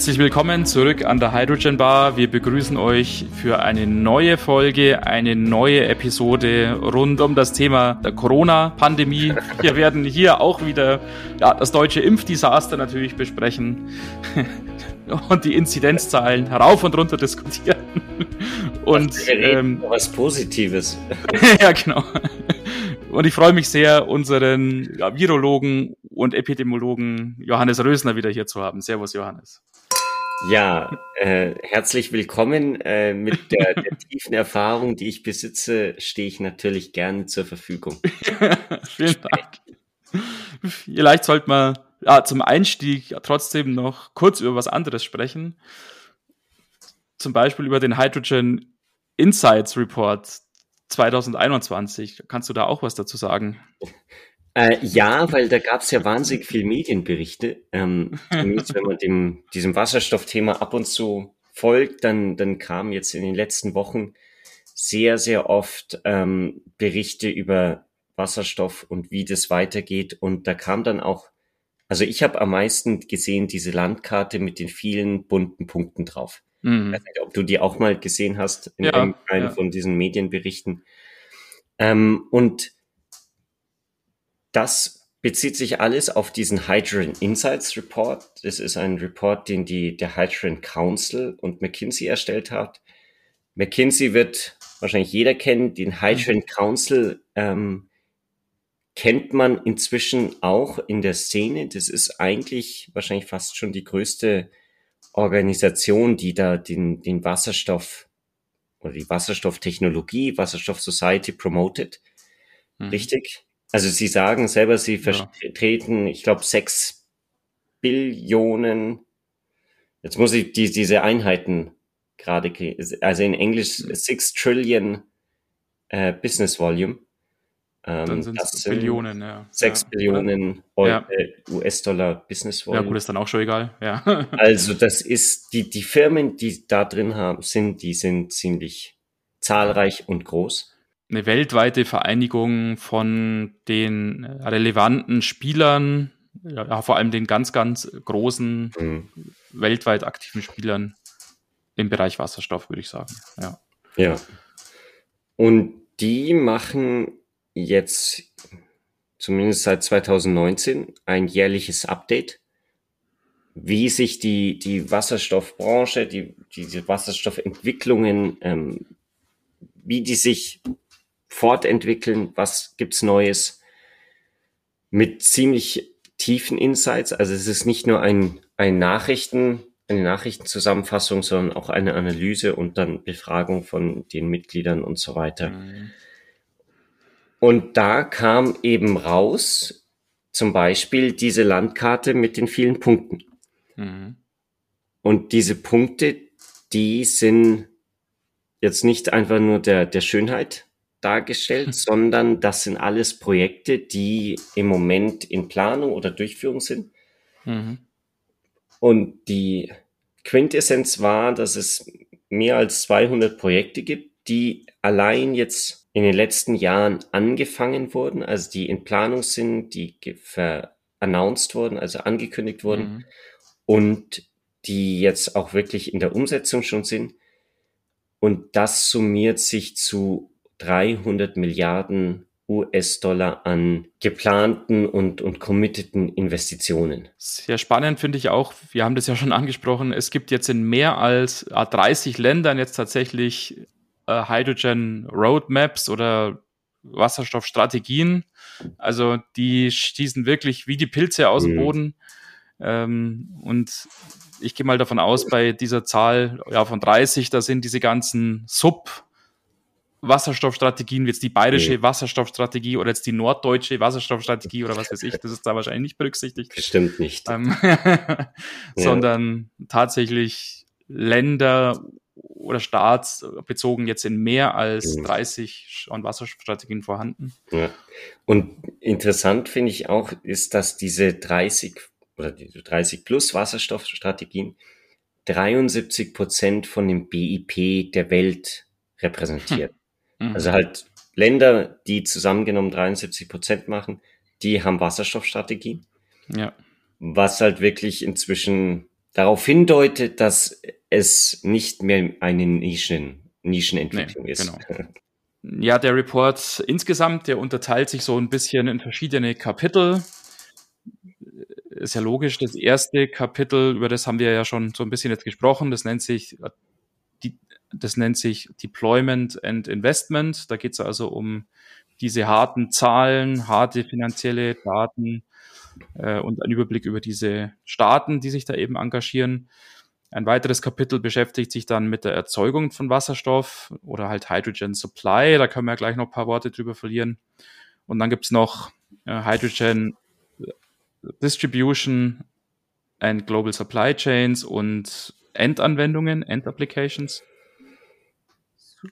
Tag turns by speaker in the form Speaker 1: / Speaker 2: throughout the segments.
Speaker 1: Herzlich willkommen zurück an der Hydrogen Bar. Wir begrüßen euch für eine neue Folge, eine neue Episode rund um das Thema der Corona-Pandemie. Wir werden hier auch wieder ja, das deutsche Impfdesaster natürlich besprechen und die Inzidenzzahlen herauf und runter diskutieren.
Speaker 2: Und ähm, was Positives.
Speaker 1: ja, genau. Und ich freue mich sehr, unseren ja, Virologen und Epidemiologen Johannes Rösner wieder hier zu haben. Servus, Johannes.
Speaker 2: Ja, äh, herzlich willkommen. Äh, mit der, der tiefen Erfahrung, die ich besitze, stehe ich natürlich gerne zur Verfügung.
Speaker 1: Vielen Dank. Vielleicht sollte man ja, zum Einstieg trotzdem noch kurz über was anderes sprechen. Zum Beispiel über den Hydrogen Insights Report 2021. Kannst du da auch was dazu sagen?
Speaker 2: Äh, ja, weil da gab es ja wahnsinnig viel Medienberichte. Ähm, wenn man dem, diesem Wasserstoffthema ab und zu folgt, dann, dann kam jetzt in den letzten Wochen sehr, sehr oft ähm, Berichte über Wasserstoff und wie das weitergeht. Und da kam dann auch, also ich habe am meisten gesehen diese Landkarte mit den vielen bunten Punkten drauf. Mhm. Ich weiß nicht, ob du die auch mal gesehen hast in ja, einem ja. von diesen Medienberichten. Ähm, und das bezieht sich alles auf diesen Hydrogen Insights Report. Das ist ein Report, den die, der Hydrogen Council und McKinsey erstellt hat. McKinsey wird wahrscheinlich jeder kennen. Den Hydrogen. Council ähm, kennt man inzwischen auch in der Szene. Das ist eigentlich wahrscheinlich fast schon die größte Organisation, die da den, den Wasserstoff oder die Wasserstofftechnologie, Wasserstoff Society promotet. Mhm. Richtig? Also Sie sagen selber, Sie vertreten, ja. ich glaube, sechs Billionen. Jetzt muss ich die, diese Einheiten gerade, also in Englisch six Trillion äh, Business Volume.
Speaker 1: Ähm, Dann sind es Billionen, ja.
Speaker 2: 6 ja. Billionen ja. US-Dollar Business
Speaker 1: Volume. Ja, gut, ist dann auch schon egal, ja.
Speaker 2: also das ist, die, die Firmen, die da drin haben, sind, die sind ziemlich zahlreich und groß.
Speaker 1: Eine weltweite Vereinigung von den relevanten Spielern, ja, vor allem den ganz, ganz großen, mhm. weltweit aktiven Spielern im Bereich Wasserstoff, würde ich sagen. Ja.
Speaker 2: Ja. Und die machen jetzt zumindest seit 2019 ein jährliches Update, wie sich die, die Wasserstoffbranche, die, diese Wasserstoffentwicklungen, ähm, wie die sich fortentwickeln, was gibt's Neues, mit ziemlich tiefen Insights. Also es ist nicht nur ein, ein Nachrichten, eine Nachrichtenzusammenfassung, sondern auch eine Analyse und dann Befragung von den Mitgliedern und so weiter. Mhm. Und da kam eben raus, zum Beispiel diese Landkarte mit den vielen Punkten. Mhm. Und diese Punkte, die sind jetzt nicht einfach nur der, der Schönheit dargestellt, sondern das sind alles Projekte, die im Moment in Planung oder Durchführung sind. Mhm. Und die Quintessenz war, dass es mehr als 200 Projekte gibt, die allein jetzt in den letzten Jahren angefangen wurden, also die in Planung sind, die announced wurden, also angekündigt wurden mhm. und die jetzt auch wirklich in der Umsetzung schon sind. Und das summiert sich zu 300 Milliarden US-Dollar an geplanten und, und committeden Investitionen.
Speaker 1: Sehr spannend finde ich auch, wir haben das ja schon angesprochen, es gibt jetzt in mehr als 30 Ländern jetzt tatsächlich äh, Hydrogen Roadmaps oder Wasserstoffstrategien. Also die schießen wirklich wie die Pilze aus dem mhm. Boden. Ähm, und ich gehe mal davon aus, bei dieser Zahl ja, von 30, da sind diese ganzen Sub- Wasserstoffstrategien, wie jetzt die bayerische nee. Wasserstoffstrategie oder jetzt die norddeutsche Wasserstoffstrategie oder was weiß ich, das ist da wahrscheinlich nicht berücksichtigt.
Speaker 2: Bestimmt nicht. Ähm,
Speaker 1: sondern ja. tatsächlich Länder oder staatsbezogen jetzt in mehr als 30 mhm. Wasserstoffstrategien vorhanden.
Speaker 2: Ja. Und interessant finde ich auch, ist, dass diese 30 oder diese 30 plus Wasserstoffstrategien 73 Prozent von dem BIP der Welt repräsentiert. Hm. Mhm. Also halt Länder, die zusammengenommen 73 Prozent machen, die haben Wasserstoffstrategien. Ja. Was halt wirklich inzwischen darauf hindeutet, dass es nicht mehr eine Nischen, Nischenentwicklung nee, ist. Genau.
Speaker 1: Ja, der Report insgesamt, der unterteilt sich so ein bisschen in verschiedene Kapitel. Ist ja logisch. Das erste Kapitel, über das haben wir ja schon so ein bisschen jetzt gesprochen, das nennt sich, das nennt sich Deployment and Investment. Da geht es also um diese harten Zahlen, harte finanzielle Daten äh, und einen Überblick über diese Staaten, die sich da eben engagieren. Ein weiteres Kapitel beschäftigt sich dann mit der Erzeugung von Wasserstoff oder halt Hydrogen Supply. Da können wir ja gleich noch ein paar Worte drüber verlieren. Und dann gibt's noch äh, Hydrogen Distribution and Global Supply Chains und Endanwendungen, Endapplications.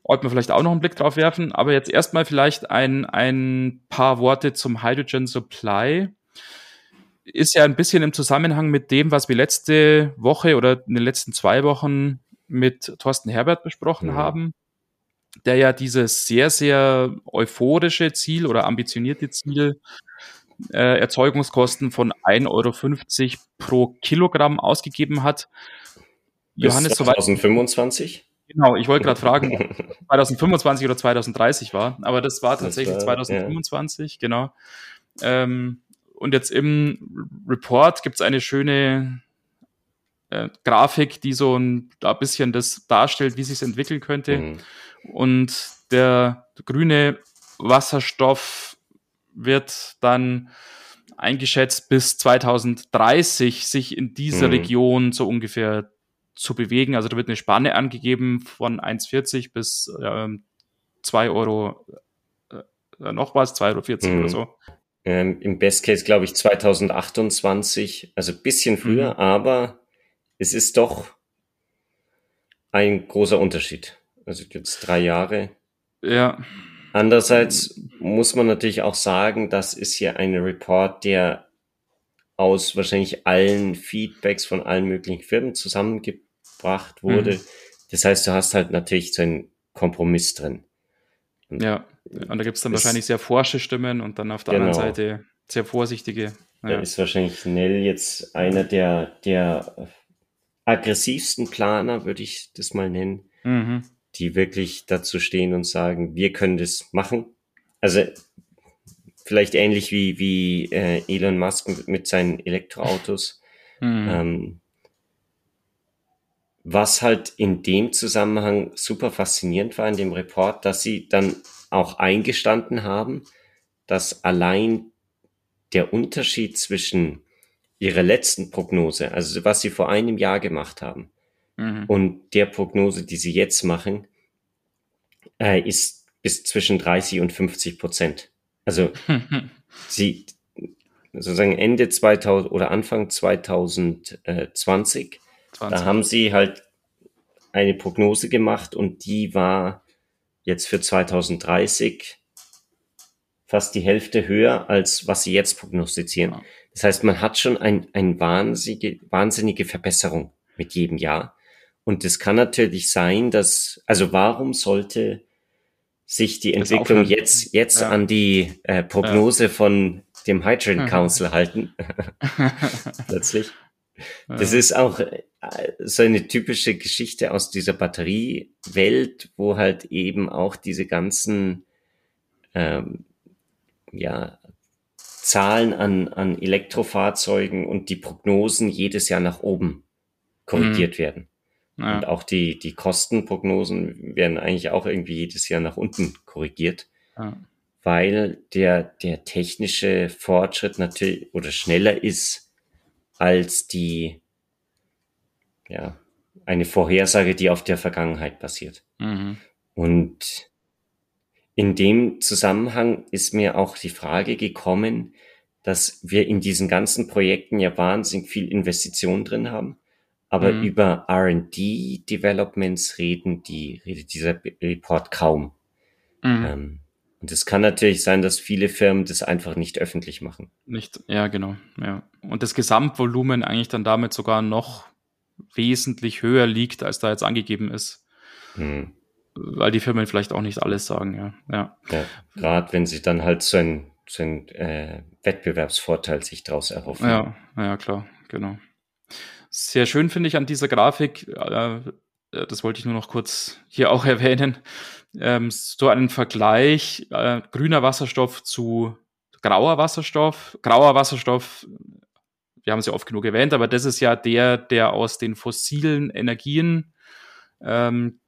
Speaker 1: Wollten wir vielleicht auch noch einen Blick drauf werfen, aber jetzt erstmal vielleicht ein, ein paar Worte zum Hydrogen Supply ist ja ein bisschen im Zusammenhang mit dem, was wir letzte Woche oder in den letzten zwei Wochen mit Thorsten Herbert besprochen ja. haben, der ja dieses sehr, sehr euphorische Ziel oder ambitionierte Ziel äh, Erzeugungskosten von 1,50 Euro pro Kilogramm ausgegeben hat.
Speaker 2: Bis Johannes, 2025?
Speaker 1: Genau, ich wollte gerade fragen, 2025 oder 2030 war, aber das war tatsächlich das war, 2025, ja. genau. Ähm, und jetzt im Report gibt es eine schöne äh, Grafik, die so ein, ein bisschen das darstellt, wie sich entwickeln könnte. Mhm. Und der grüne Wasserstoff wird dann eingeschätzt bis 2030 sich in dieser mhm. Region so ungefähr zu bewegen. Also da wird eine Spanne angegeben von 1,40 bis ähm, 2 Euro äh, noch was, 2,40 Euro mhm. oder so.
Speaker 2: Ähm, Im Best Case glaube ich 2028, also bisschen früher, mhm. aber es ist doch ein großer Unterschied. Also jetzt drei Jahre.
Speaker 1: Ja.
Speaker 2: Andererseits muss man natürlich auch sagen, das ist hier ein Report, der aus wahrscheinlich allen Feedbacks von allen möglichen Firmen zusammengebracht wurde. Mhm. Das heißt, du hast halt natürlich so einen Kompromiss drin.
Speaker 1: Und ja. Und da gibt es dann wahrscheinlich sehr forsche Stimmen und dann auf der genau. anderen Seite sehr vorsichtige.
Speaker 2: Ja. Da ist wahrscheinlich Nell jetzt einer der, der aggressivsten Planer, würde ich das mal nennen, mhm. die wirklich dazu stehen und sagen, wir können das machen. Also vielleicht ähnlich wie, wie äh, Elon Musk mit seinen Elektroautos. Mhm. Ähm, was halt in dem Zusammenhang super faszinierend war in dem Report, dass sie dann auch eingestanden haben, dass allein der Unterschied zwischen ihrer letzten Prognose, also was sie vor einem Jahr gemacht haben, mhm. und der Prognose, die sie jetzt machen, äh, ist bis zwischen 30 und 50 Prozent. Also sie sozusagen Ende 2000 oder Anfang 2020 20. Da haben sie halt eine Prognose gemacht und die war jetzt für 2030 fast die Hälfte höher, als was sie jetzt prognostizieren. Ja. Das heißt, man hat schon ein, ein wahnsinnige, wahnsinnige Verbesserung mit jedem Jahr. Und es kann natürlich sein, dass, also warum sollte sich die Entwicklung jetzt, jetzt ja. an die äh, Prognose ja. von dem Hydrogen Council halten? Plötzlich. Das ist auch so eine typische Geschichte aus dieser Batteriewelt, wo halt eben auch diese ganzen ähm, ja, Zahlen an, an Elektrofahrzeugen und die Prognosen jedes Jahr nach oben korrigiert mhm. werden. Ja. Und auch die, die Kostenprognosen werden eigentlich auch irgendwie jedes Jahr nach unten korrigiert. Ja. Weil der, der technische Fortschritt natürlich oder schneller ist als die, ja, eine Vorhersage, die auf der Vergangenheit basiert. Mhm. Und in dem Zusammenhang ist mir auch die Frage gekommen, dass wir in diesen ganzen Projekten ja wahnsinnig viel Investition drin haben, aber mhm. über R&D Developments reden die, redet dieser Report kaum. Mhm. Ähm, und es kann natürlich sein, dass viele Firmen das einfach nicht öffentlich machen.
Speaker 1: Nicht, ja, genau. Ja. Und das Gesamtvolumen eigentlich dann damit sogar noch wesentlich höher liegt, als da jetzt angegeben ist. Hm. Weil die Firmen vielleicht auch nicht alles sagen, ja. Ja,
Speaker 2: ja gerade wenn sie dann halt so ein, so ein äh, Wettbewerbsvorteil sich daraus erhoffen.
Speaker 1: Ja, ja, klar, genau. Sehr sehr schön finde ich an dieser Grafik, äh, das wollte ich nur noch kurz hier auch erwähnen, ähm, so einen Vergleich äh, grüner Wasserstoff zu grauer Wasserstoff. Grauer Wasserstoff, wir haben es ja oft genug erwähnt, aber das ist ja der, der aus den fossilen Energien ähm,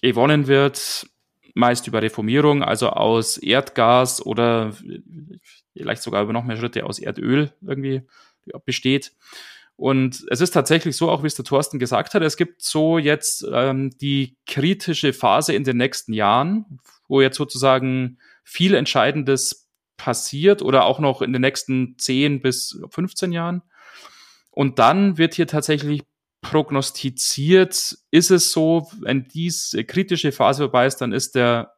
Speaker 1: gewonnen wird, meist über Reformierung, also aus Erdgas oder vielleicht sogar über noch mehr Schritte aus Erdöl irgendwie besteht. Und es ist tatsächlich so, auch wie es der Thorsten gesagt hat, es gibt so jetzt ähm, die kritische Phase in den nächsten Jahren, wo jetzt sozusagen viel Entscheidendes passiert oder auch noch in den nächsten 10 bis 15 Jahren. Und dann wird hier tatsächlich prognostiziert, ist es so, wenn diese kritische Phase vorbei ist, dann ist der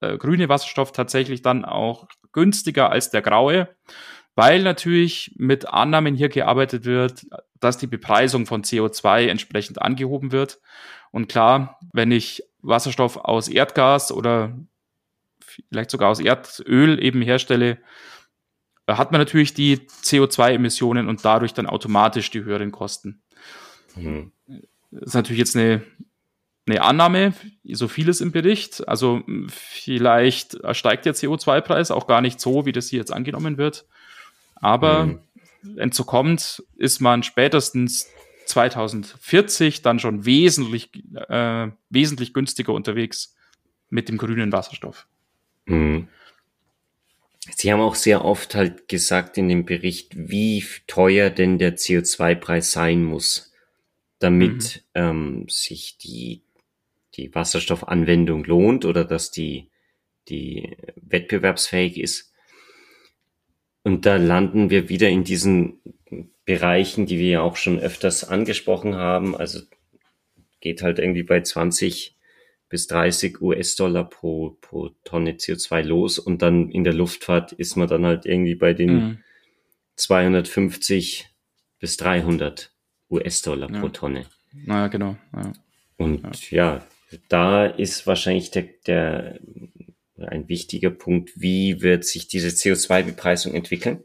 Speaker 1: äh, grüne Wasserstoff tatsächlich dann auch günstiger als der graue, weil natürlich mit Annahmen hier gearbeitet wird, dass die Bepreisung von CO2 entsprechend angehoben wird. Und klar, wenn ich Wasserstoff aus Erdgas oder vielleicht sogar aus Erdöl eben herstelle, hat man natürlich die CO2-Emissionen und dadurch dann automatisch die höheren Kosten. Mhm. Das ist natürlich jetzt eine, eine Annahme, so vieles im Bericht. Also vielleicht steigt der CO2-Preis auch gar nicht so, wie das hier jetzt angenommen wird. Aber mhm. wenn so kommt, ist man spätestens 2040 dann schon wesentlich, äh, wesentlich günstiger unterwegs mit dem grünen Wasserstoff. Mhm.
Speaker 2: Sie haben auch sehr oft halt gesagt in dem Bericht, wie teuer denn der CO2-Preis sein muss damit mhm. ähm, sich die, die Wasserstoffanwendung lohnt oder dass die, die wettbewerbsfähig ist. Und da landen wir wieder in diesen Bereichen, die wir ja auch schon öfters angesprochen haben. Also geht halt irgendwie bei 20 bis 30 US-Dollar pro, pro Tonne CO2 los und dann in der Luftfahrt ist man dann halt irgendwie bei den mhm. 250 bis 300 US-Dollar ja. pro Tonne.
Speaker 1: Naja, genau. Ja.
Speaker 2: Und ja. ja. da ist wahrscheinlich der, der ein wichtiger Punkt, wie wird sich diese CO2-Bepreisung entwickeln.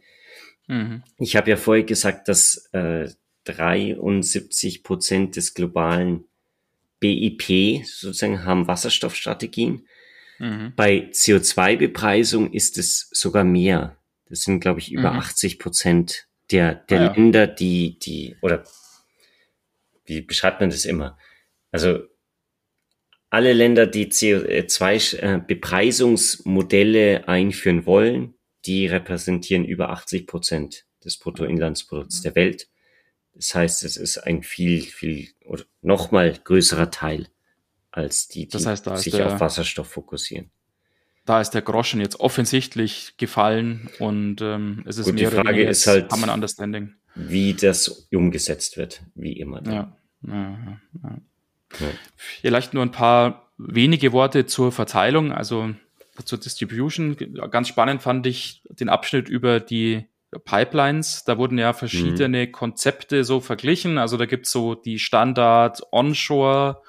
Speaker 2: Mhm. Ich habe ja vorher gesagt, dass äh, 73 Prozent des globalen BIP sozusagen haben Wasserstoffstrategien. Mhm. Bei CO2-Bepreisung ist es sogar mehr. Das sind, glaube ich, über mhm. 80 Prozent der, der ah, ja. Länder, die, die, oder wie beschreibt man das immer? Also alle Länder, die CO2-Bepreisungsmodelle äh, einführen wollen, die repräsentieren über 80 Prozent des Bruttoinlandsprodukts der Welt. Das heißt, es ist ein viel, viel oder nochmal größerer Teil als die, die das heißt, sich der, auf Wasserstoff fokussieren.
Speaker 1: Da ist der Groschen jetzt offensichtlich gefallen und ähm, es ist
Speaker 2: Gut, mehr die Frage ist halt,
Speaker 1: Common Understanding
Speaker 2: wie das umgesetzt wird, wie immer.
Speaker 1: Ja, ja. Ja. Vielleicht nur ein paar wenige Worte zur Verteilung, also zur Distribution. Ganz spannend fand ich den Abschnitt über die Pipelines. Da wurden ja verschiedene mhm. Konzepte so verglichen. Also da gibt's so die Standard Onshore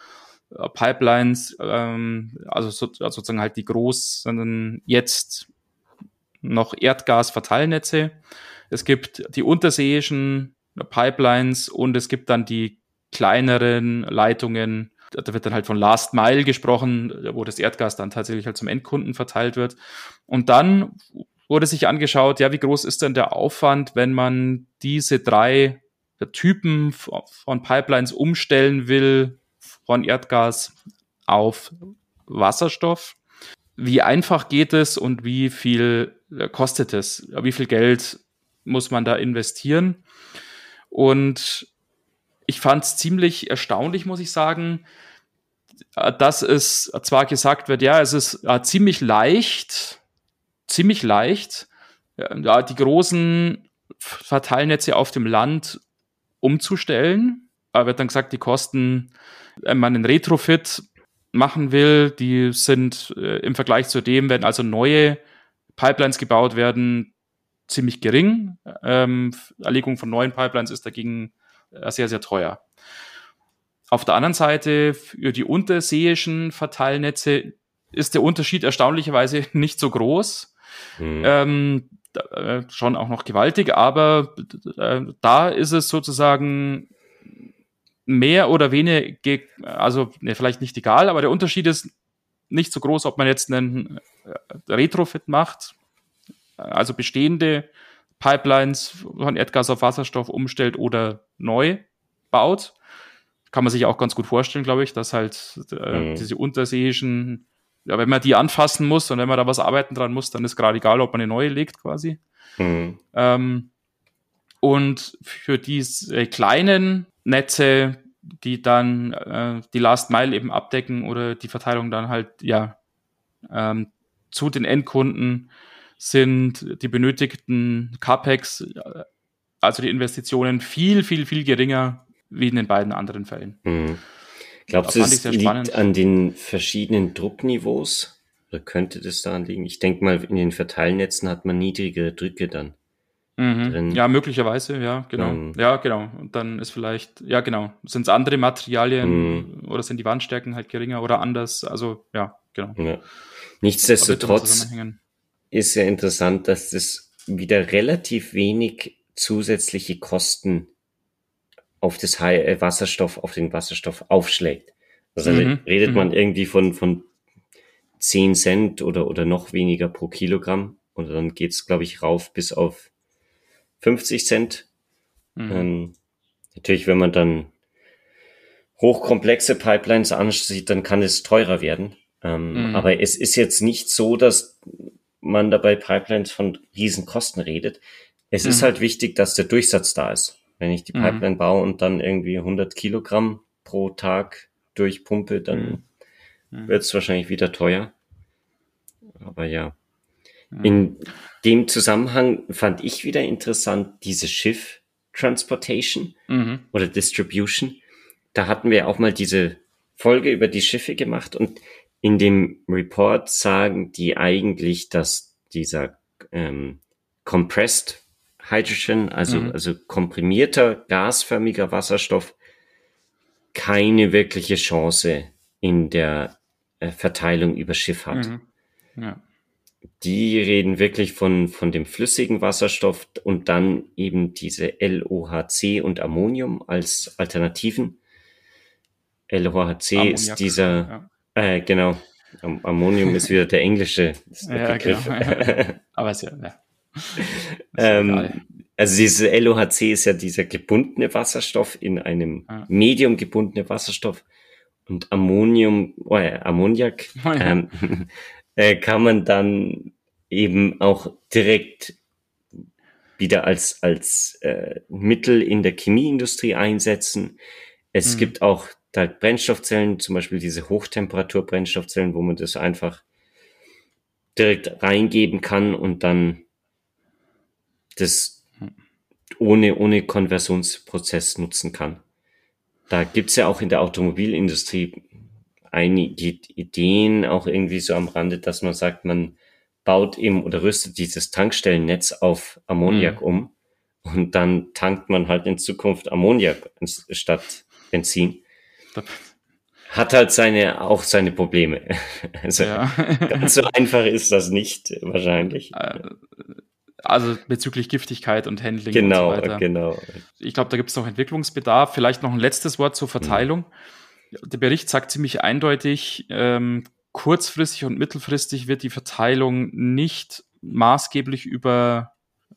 Speaker 1: äh, Pipelines, ähm, also, so, also sozusagen halt die großen jetzt noch Erdgas-Verteilnetze. Es gibt die unterseeischen Pipelines und es gibt dann die kleineren Leitungen. Da wird dann halt von Last Mile gesprochen, wo das Erdgas dann tatsächlich halt zum Endkunden verteilt wird. Und dann wurde sich angeschaut, ja, wie groß ist denn der Aufwand, wenn man diese drei Typen von Pipelines umstellen will von Erdgas auf Wasserstoff? Wie einfach geht es und wie viel kostet es? Wie viel Geld muss man da investieren? Und ich fand es ziemlich erstaunlich, muss ich sagen, dass es zwar gesagt wird, ja, es ist äh, ziemlich leicht, ziemlich leicht, ja, die großen Verteilnetze auf dem Land umzustellen. Da wird dann gesagt, die Kosten, wenn man einen Retrofit machen will, die sind äh, im Vergleich zu dem, wenn also neue Pipelines gebaut werden, ziemlich gering. Ähm, Erlegung von neuen Pipelines ist dagegen äh, sehr, sehr teuer. Auf der anderen Seite, für die unterseeischen Verteilnetze ist der Unterschied erstaunlicherweise nicht so groß. Mhm. Ähm, äh, schon auch noch gewaltig, aber äh, da ist es sozusagen mehr oder weniger, also ne, vielleicht nicht egal, aber der Unterschied ist nicht so groß, ob man jetzt einen äh, Retrofit macht, also bestehende Pipelines von Erdgas auf Wasserstoff umstellt oder neu baut. Kann man sich auch ganz gut vorstellen, glaube ich, dass halt äh, mhm. diese unterseeischen, ja, wenn man die anfassen muss und wenn man da was arbeiten dran muss, dann ist gerade egal, ob man eine neue legt quasi. Mhm. Ähm, und für diese kleinen Netze, die dann äh, die Last Mile eben abdecken oder die Verteilung dann halt ja ähm, zu den Endkunden sind die benötigten CAPEX, äh, also die Investitionen, viel, viel, viel geringer wie in den beiden anderen Fällen. Mhm.
Speaker 2: Glaubst du, es liegt spannend. an den verschiedenen Druckniveaus? Oder könnte das daran liegen? Ich denke mal, in den Verteilnetzen hat man niedrigere Drücke dann.
Speaker 1: Mhm. Ja, möglicherweise, ja, genau. Mhm. Ja, genau. Und dann ist vielleicht, ja, genau. Sind es andere Materialien mhm. oder sind die Wandstärken halt geringer oder anders? Also, ja, genau. Ja.
Speaker 2: Nichtsdestotrotz ist ja interessant, dass das wieder relativ wenig zusätzliche Kosten auf das äh, Wasserstoff, auf den Wasserstoff aufschlägt. Also mhm. redet man mhm. irgendwie von, von 10 Cent oder, oder noch weniger pro Kilogramm. Und dann geht's, glaube ich, rauf bis auf 50 Cent. Mhm. Ähm, natürlich, wenn man dann hochkomplexe Pipelines ansieht, dann kann es teurer werden. Ähm, mhm. Aber es ist jetzt nicht so, dass man dabei Pipelines von Riesenkosten redet. Es mhm. ist halt wichtig, dass der Durchsatz da ist. Wenn ich die mhm. Pipeline baue und dann irgendwie 100 Kilogramm pro Tag durchpumpe, dann mhm. mhm. wird es wahrscheinlich wieder teuer. Aber ja. In dem Zusammenhang fand ich wieder interessant diese Schiff Transportation mhm. oder Distribution. Da hatten wir auch mal diese Folge über die Schiffe gemacht und in dem Report sagen die eigentlich, dass dieser ähm, Compressed Hydrogen, also, mhm. also komprimierter, gasförmiger Wasserstoff, keine wirkliche Chance in der äh, Verteilung über Schiff hat. Mhm. Ja die reden wirklich von, von dem flüssigen Wasserstoff und dann eben diese LOHC und Ammonium als Alternativen. LOHC Ammoniak, ist dieser, ja. äh, genau, Am Ammonium ist wieder der englische ja, Begriff. Genau. Aber es ja, ja. ähm, also diese LOHC ist ja dieser gebundene Wasserstoff in einem ja. Medium gebundene Wasserstoff und Ammonium, oh, äh, Ammoniak oh, ja. ähm, äh, kann man dann eben auch direkt wieder als, als äh, Mittel in der Chemieindustrie einsetzen. Es mhm. gibt auch da Brennstoffzellen, zum Beispiel diese Hochtemperatur-Brennstoffzellen, wo man das einfach direkt reingeben kann und dann das ohne, ohne Konversionsprozess nutzen kann. Da gibt's ja auch in der Automobilindustrie einige Ideen auch irgendwie so am Rande, dass man sagt, man baut eben oder rüstet dieses Tankstellennetz auf Ammoniak mhm. um und dann tankt man halt in Zukunft Ammoniak statt Benzin. Hat halt seine, auch seine Probleme. Also ja. ganz so einfach ist das nicht wahrscheinlich.
Speaker 1: Also bezüglich Giftigkeit und Handling
Speaker 2: genau,
Speaker 1: und so
Speaker 2: weiter. Genau.
Speaker 1: Ich glaube, da gibt es noch Entwicklungsbedarf. Vielleicht noch ein letztes Wort zur Verteilung. Mhm der Bericht sagt ziemlich eindeutig, ähm, kurzfristig und mittelfristig wird die Verteilung nicht maßgeblich über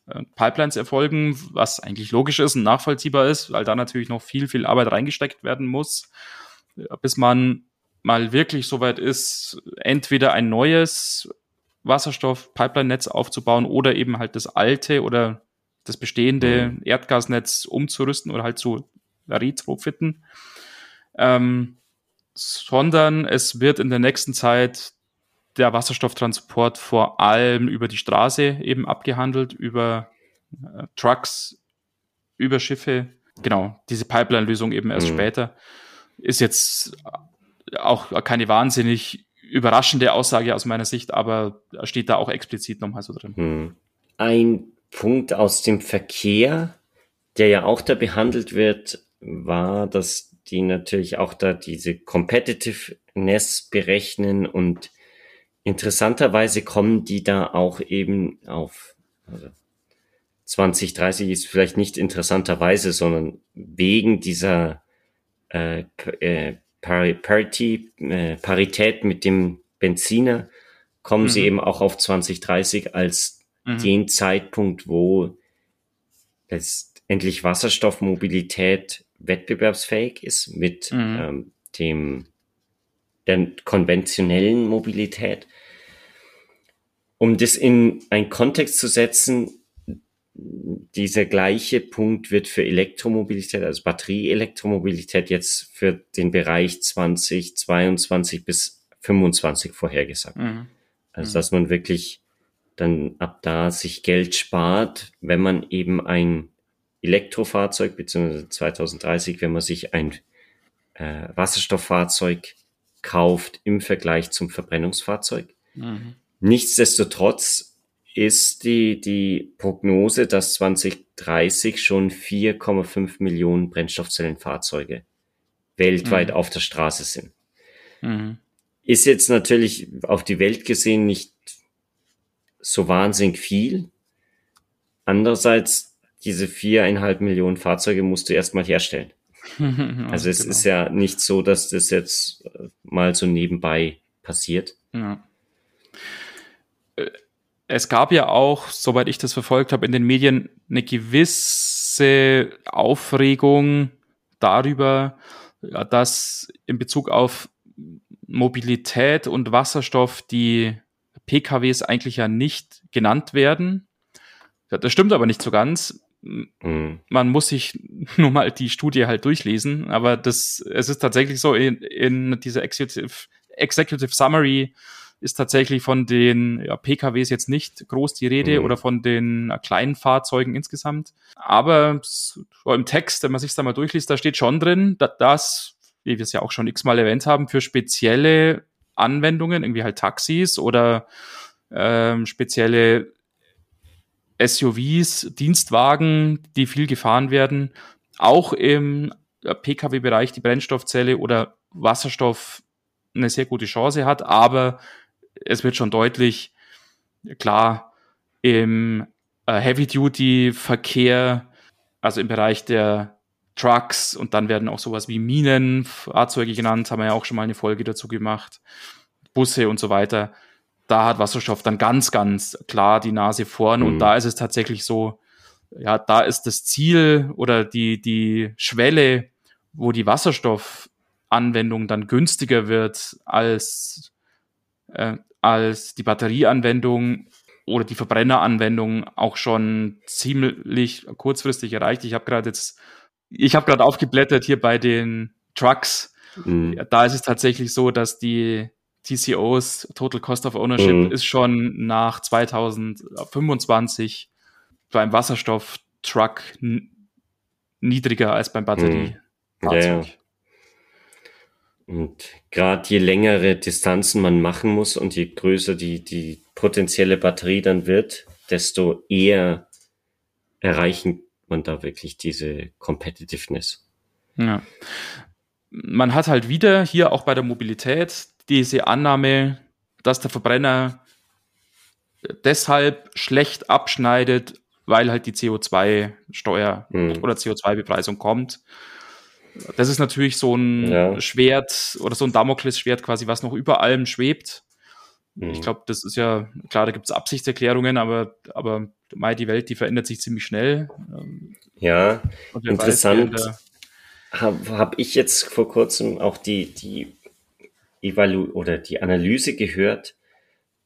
Speaker 1: äh, Pipelines erfolgen, was eigentlich logisch ist und nachvollziehbar ist, weil da natürlich noch viel, viel Arbeit reingesteckt werden muss, bis man mal wirklich soweit ist, entweder ein neues Wasserstoff-Pipeline-Netz aufzubauen oder eben halt das alte oder das bestehende mhm. Erdgasnetz umzurüsten oder halt zu retrofitten ähm, sondern es wird in der nächsten Zeit der Wasserstofftransport vor allem über die Straße eben abgehandelt, über äh, Trucks, über Schiffe. Genau, diese Pipeline-Lösung eben erst mhm. später. Ist jetzt auch keine wahnsinnig überraschende Aussage aus meiner Sicht, aber steht da auch explizit nochmal so drin.
Speaker 2: Mhm. Ein Punkt aus dem Verkehr, der ja auch da behandelt wird, war, dass die natürlich auch da diese Competitiveness berechnen und interessanterweise kommen die da auch eben auf also 2030 ist vielleicht nicht interessanterweise, sondern wegen dieser äh, äh, Parity, äh, Parität mit dem Benziner kommen mhm. sie eben auch auf 2030 als mhm. den Zeitpunkt, wo letztendlich Wasserstoffmobilität wettbewerbsfähig ist mit mhm. ähm, dem der konventionellen Mobilität. Um das in einen Kontext zu setzen, dieser gleiche Punkt wird für Elektromobilität, also Batterieelektromobilität jetzt für den Bereich 2022 bis 25 vorhergesagt. Mhm. Also, mhm. dass man wirklich dann ab da sich Geld spart, wenn man eben ein Elektrofahrzeug, beziehungsweise 2030, wenn man sich ein äh, Wasserstofffahrzeug kauft im Vergleich zum Verbrennungsfahrzeug. Mhm. Nichtsdestotrotz ist die, die Prognose, dass 2030 schon 4,5 Millionen Brennstoffzellenfahrzeuge weltweit mhm. auf der Straße sind. Mhm. Ist jetzt natürlich auf die Welt gesehen nicht so wahnsinnig viel. Andererseits, diese viereinhalb Millionen Fahrzeuge musst du erstmal herstellen. also es genau. ist ja nicht so, dass das jetzt äh, mal so nebenbei passiert. Ja.
Speaker 1: Es gab ja auch, soweit ich das verfolgt habe, in den Medien eine gewisse Aufregung darüber, dass in Bezug auf Mobilität und Wasserstoff die PKWs eigentlich ja nicht genannt werden. Das stimmt aber nicht so ganz. Mhm. Man muss sich nur mal die Studie halt durchlesen, aber das, es ist tatsächlich so, in, in dieser Executive, Executive Summary ist tatsächlich von den ja, PKWs jetzt nicht groß die Rede mhm. oder von den kleinen Fahrzeugen insgesamt. Aber im Text, wenn man sich da mal durchliest, da steht schon drin, dass das, wie wir es ja auch schon x-mal erwähnt haben, für spezielle Anwendungen, irgendwie halt Taxis oder ähm, spezielle SUVs, Dienstwagen, die viel gefahren werden, auch im Pkw-Bereich die Brennstoffzelle oder Wasserstoff eine sehr gute Chance hat, aber es wird schon deutlich klar im äh, Heavy-Duty-Verkehr, also im Bereich der Trucks und dann werden auch sowas wie Minenfahrzeuge genannt, haben wir ja auch schon mal eine Folge dazu gemacht, Busse und so weiter da hat Wasserstoff dann ganz, ganz klar die Nase vorn. Mhm. Und da ist es tatsächlich so, ja, da ist das Ziel oder die, die Schwelle, wo die Wasserstoffanwendung dann günstiger wird als, äh, als die Batterieanwendung oder die Verbrenneranwendung auch schon ziemlich kurzfristig erreicht. Ich habe gerade jetzt, ich habe gerade aufgeblättert hier bei den Trucks. Mhm. Da ist es tatsächlich so, dass die TCOs, Total Cost of Ownership, mhm. ist schon nach 2025 beim Wasserstofftruck niedriger als beim Batteriefahrzeug. Mhm. Ja, ja.
Speaker 2: Und gerade je längere Distanzen man machen muss und je größer die, die potenzielle Batterie dann wird, desto eher erreichen man da wirklich diese Competitiveness.
Speaker 1: Ja. Man hat halt wieder hier auch bei der Mobilität diese Annahme, dass der Verbrenner deshalb schlecht abschneidet, weil halt die CO2-Steuer mhm. oder CO2-Bepreisung kommt. Das ist natürlich so ein ja. Schwert oder so ein Damoklesschwert quasi, was noch über allem schwebt. Mhm. Ich glaube, das ist ja, klar, da gibt es Absichtserklärungen, aber, aber die Welt, die verändert sich ziemlich schnell.
Speaker 2: Ja, interessant. Habe hab ich jetzt vor kurzem auch die, die Evalu oder die Analyse gehört,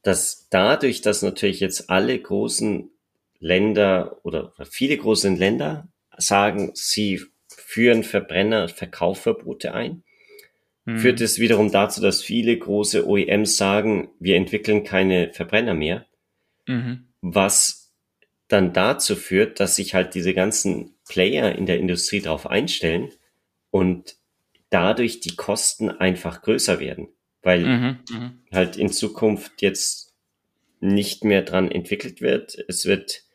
Speaker 2: dass dadurch, dass natürlich jetzt alle großen Länder oder viele große Länder sagen, sie führen Verbrenner Verkaufverbote ein, mhm. führt es wiederum dazu, dass viele große OEMs sagen, wir entwickeln keine Verbrenner mehr, mhm. was dann dazu führt, dass sich halt diese ganzen Player in der Industrie darauf einstellen und dadurch die Kosten einfach größer werden, weil mhm, mhm, halt in Zukunft jetzt nicht mehr dran entwickelt wird. Es wird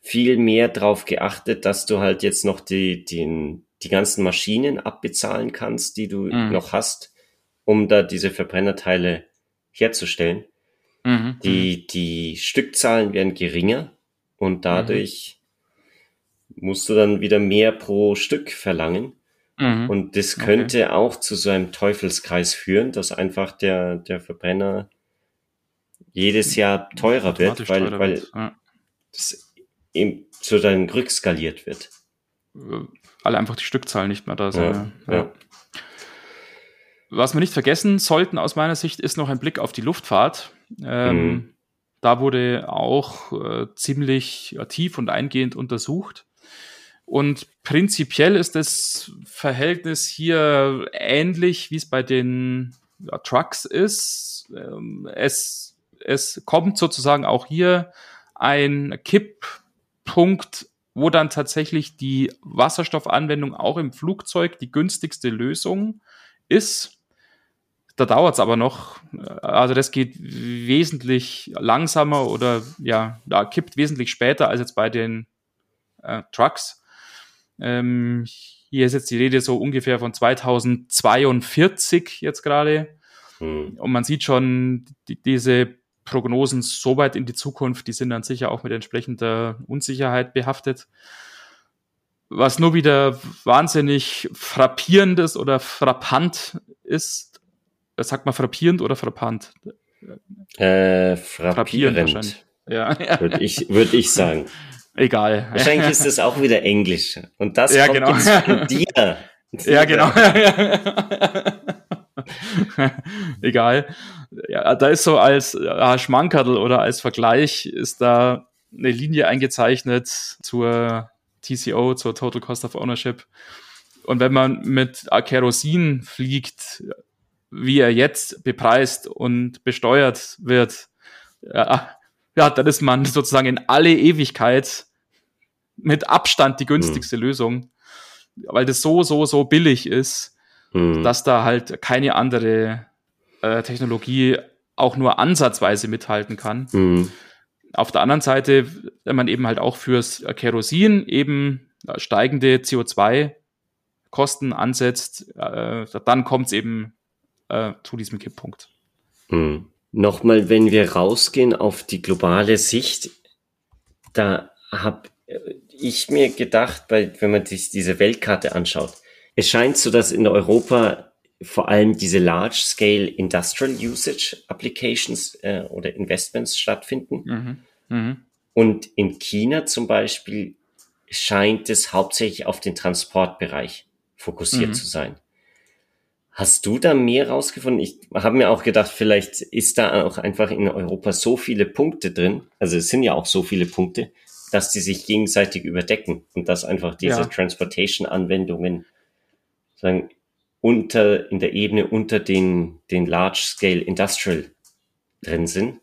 Speaker 2: viel mehr darauf geachtet, dass du halt jetzt noch die, die, die ganzen Maschinen abbezahlen kannst, die du mhm. noch hast, um da diese Verbrennerteile herzustellen. Mhm, die, mhm. die Stückzahlen werden geringer und dadurch musst du dann wieder mehr pro Stück verlangen. Mhm. Und das könnte okay. auch zu so einem Teufelskreis führen, dass einfach der, der Verbrenner jedes Jahr teurer wird, weil, teurer weil wird. Ja. das eben zu dann rückskaliert wird.
Speaker 1: Alle einfach die Stückzahl nicht mehr da sind. Ja, ja. Was wir nicht vergessen sollten aus meiner Sicht ist noch ein Blick auf die Luftfahrt. Ähm, mhm. Da wurde auch äh, ziemlich tief und eingehend untersucht. Und prinzipiell ist das Verhältnis hier ähnlich, wie es bei den ja, Trucks ist. Ähm, es, es kommt sozusagen auch hier ein Kipppunkt, wo dann tatsächlich die Wasserstoffanwendung auch im Flugzeug die günstigste Lösung ist. Da dauert es aber noch. Also das geht wesentlich langsamer oder ja, da kippt wesentlich später als jetzt bei den äh, Trucks. Ähm, hier ist jetzt die Rede so ungefähr von 2042 jetzt gerade. Hm. Und man sieht schon, die, diese Prognosen so weit in die Zukunft, die sind dann sicher auch mit entsprechender Unsicherheit behaftet. Was nur wieder wahnsinnig frappierendes oder frappant ist, sagt man frappierend oder frappant?
Speaker 2: Äh, frappierend. frappierend
Speaker 1: ja.
Speaker 2: Würde ich, würd ich sagen.
Speaker 1: Egal.
Speaker 2: Wahrscheinlich ist es auch wieder Englisch. Und das
Speaker 1: ja, kommt genau.
Speaker 2: jetzt von dir.
Speaker 1: Ja, genau. Egal. Ja, da ist so als ja, Schmankerl oder als Vergleich ist da eine Linie eingezeichnet zur TCO, zur Total Cost of Ownership. Und wenn man mit Kerosin fliegt, wie er jetzt bepreist und besteuert wird, ja, ja, dann ist man sozusagen in alle Ewigkeit mit Abstand die günstigste mhm. Lösung, weil das so, so, so billig ist, mhm. dass da halt keine andere äh, Technologie auch nur ansatzweise mithalten kann. Mhm. Auf der anderen Seite, wenn man eben halt auch fürs Kerosin eben steigende CO2-Kosten ansetzt, äh, dann kommt es eben äh, zu diesem Kipppunkt.
Speaker 2: Mhm. Nochmal, wenn wir rausgehen auf die globale Sicht, da habe ich mir gedacht, weil, wenn man sich diese Weltkarte anschaut, es scheint so, dass in Europa vor allem diese Large-Scale Industrial Usage Applications äh, oder Investments stattfinden. Mhm. Mhm. Und in China zum Beispiel scheint es hauptsächlich auf den Transportbereich fokussiert mhm. zu sein. Hast du da mehr rausgefunden? Ich habe mir auch gedacht, vielleicht ist da auch einfach in Europa so viele Punkte drin. Also es sind ja auch so viele Punkte, dass die sich gegenseitig überdecken und dass einfach diese ja. Transportation-Anwendungen sagen unter in der Ebene unter den den Large Scale Industrial drin sind.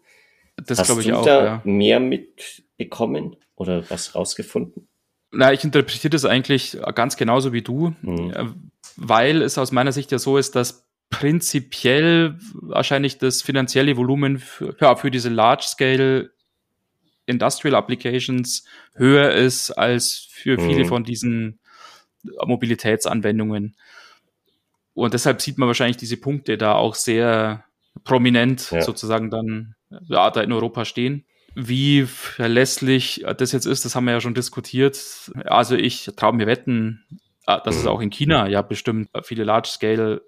Speaker 1: Das glaube ich du
Speaker 2: auch. Da ja. mehr mitbekommen oder was rausgefunden?
Speaker 1: Na, ich interpretiere das eigentlich ganz genauso wie du. Mhm weil es aus meiner Sicht ja so ist, dass prinzipiell wahrscheinlich das finanzielle Volumen für, ja, für diese Large-Scale Industrial Applications höher ist als für mhm. viele von diesen Mobilitätsanwendungen. Und deshalb sieht man wahrscheinlich diese Punkte da auch sehr prominent ja. sozusagen dann ja, da in Europa stehen. Wie verlässlich das jetzt ist, das haben wir ja schon diskutiert. Also ich traue mir wetten, Ah, dass es mhm. auch in China ja bestimmt viele Large-Scale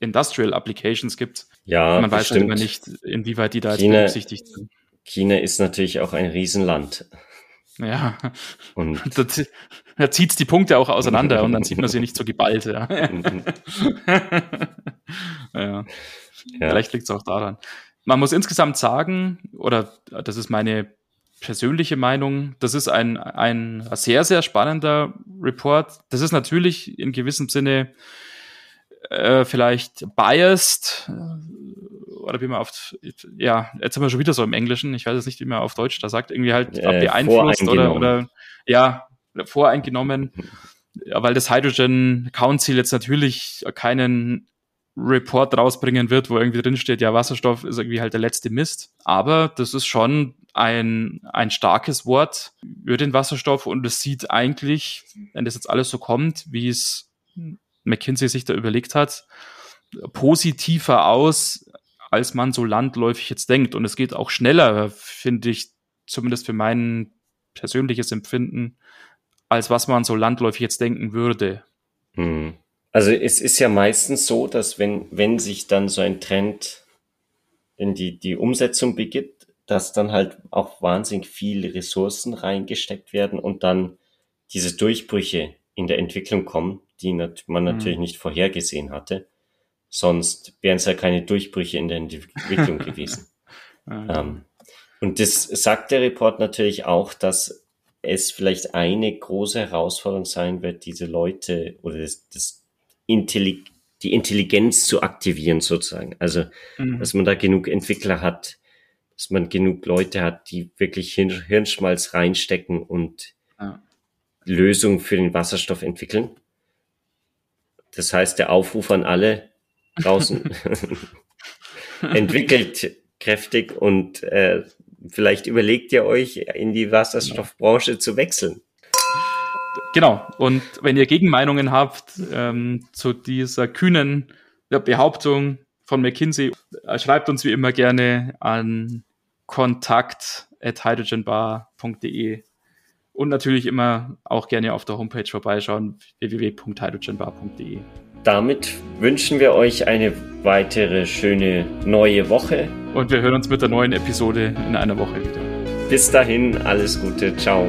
Speaker 1: Industrial Applications gibt.
Speaker 2: Ja,
Speaker 1: man weiß halt immer nicht, inwieweit die da
Speaker 2: jetzt China, berücksichtigt sind. China ist natürlich auch ein Riesenland.
Speaker 1: Ja. Und da, da zieht es die Punkte auch auseinander und dann sieht man sie nicht so geballt. Ja. ja. ja. Vielleicht liegt es auch daran. Man muss insgesamt sagen, oder das ist meine persönliche Meinung, das ist ein, ein sehr, sehr spannender Report. Das ist natürlich in gewissem Sinne äh, vielleicht biased oder wie man auf, ja, jetzt sind wir schon wieder so im Englischen, ich weiß jetzt nicht, wie man auf Deutsch da sagt, irgendwie halt äh, beeinflusst oder, oder ja, voreingenommen, ja, weil das Hydrogen Council jetzt natürlich keinen Report rausbringen wird, wo irgendwie drin steht, ja, Wasserstoff ist irgendwie halt der letzte Mist. Aber das ist schon ein, ein starkes Wort über den Wasserstoff und es sieht eigentlich, wenn das jetzt alles so kommt, wie es McKinsey sich da überlegt hat, positiver aus, als man so landläufig jetzt denkt. Und es geht auch schneller, finde ich, zumindest für mein persönliches Empfinden, als was man so landläufig jetzt denken würde.
Speaker 2: Hm. Also es ist ja meistens so, dass wenn, wenn sich dann so ein Trend in die, die Umsetzung begibt, dass dann halt auch wahnsinnig viele Ressourcen reingesteckt werden und dann diese Durchbrüche in der Entwicklung kommen, die man natürlich mhm. nicht vorhergesehen hatte. Sonst wären es ja keine Durchbrüche in der Entwicklung gewesen. ähm, und das sagt der Report natürlich auch, dass es vielleicht eine große Herausforderung sein wird, diese Leute oder das, das Intellig die Intelligenz zu aktivieren sozusagen. Also, mhm. dass man da genug Entwickler hat, dass man genug Leute hat, die wirklich Hirn Hirnschmalz reinstecken und ja. Lösungen für den Wasserstoff entwickeln. Das heißt, der Aufruf an alle draußen entwickelt kräftig und äh, vielleicht überlegt ihr euch, in die Wasserstoffbranche zu wechseln.
Speaker 1: Genau. Und wenn ihr Gegenmeinungen habt ähm, zu dieser kühnen Behauptung von McKinsey, äh, schreibt uns wie immer gerne an kontakt at hydrogenbar.de und natürlich immer auch gerne auf der Homepage vorbeischauen www.hydrogenbar.de.
Speaker 2: Damit wünschen wir euch eine weitere schöne neue Woche.
Speaker 1: Und wir hören uns mit der neuen Episode in einer Woche wieder.
Speaker 2: Bis dahin, alles Gute, ciao.